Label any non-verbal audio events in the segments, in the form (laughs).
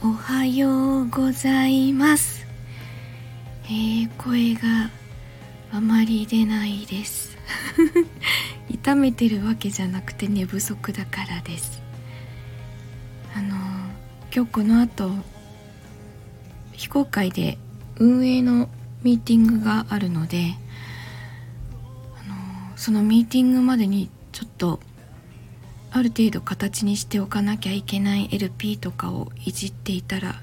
おはようございます。えー、声があまり出ないです。(laughs) 痛めてるわけじゃなくて寝不足だからです。あの今日この後非公開で運営のミーティングがあるのであのそのミーティングまでにちょっとある程度形にしておかなきゃいけない LP とかをいじっていたら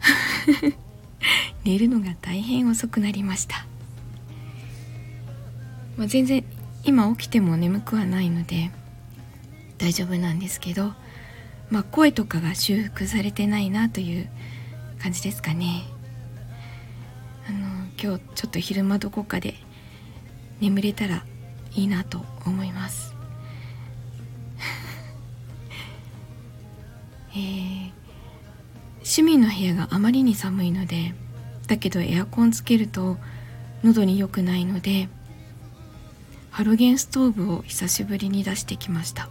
(laughs) 寝るのが大変遅くなりました、まあ、全然今起きても眠くはないので大丈夫なんですけど、まあ、声とかが修復されてないなという感じですかね。あの今日ちょっと昼間どこかで眠れたらいいなと思います。えー、趣味の部屋があまりに寒いのでだけどエアコンつけると喉に良くないのでハロゲンストーブを久しぶりに出してきました。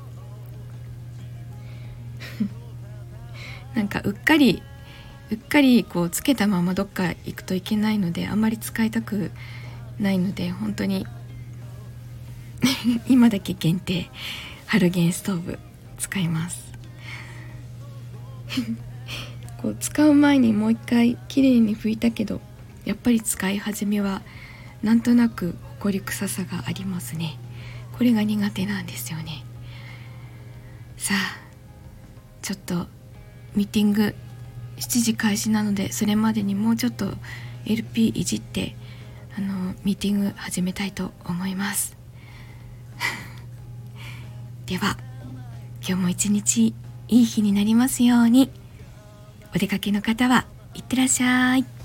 (laughs) なんかうっかりうっかりこうつけたままどっか行くといけないのであんまり使いたくないので本当に (laughs) 今だけ限定ハロゲンストーブ使います。(laughs) こう使う前にもう一回きれいに拭いたけどやっぱり使い始めはなんとなくほこり臭さがありますね。これが苦手なんですよね。さあちょっとミーティング7時開始なのでそれまでにもうちょっと LP いじってあのミーティング始めたいと思います。(laughs) では今日も一日いい日になりますように。お出かけの方はいってらっしゃい。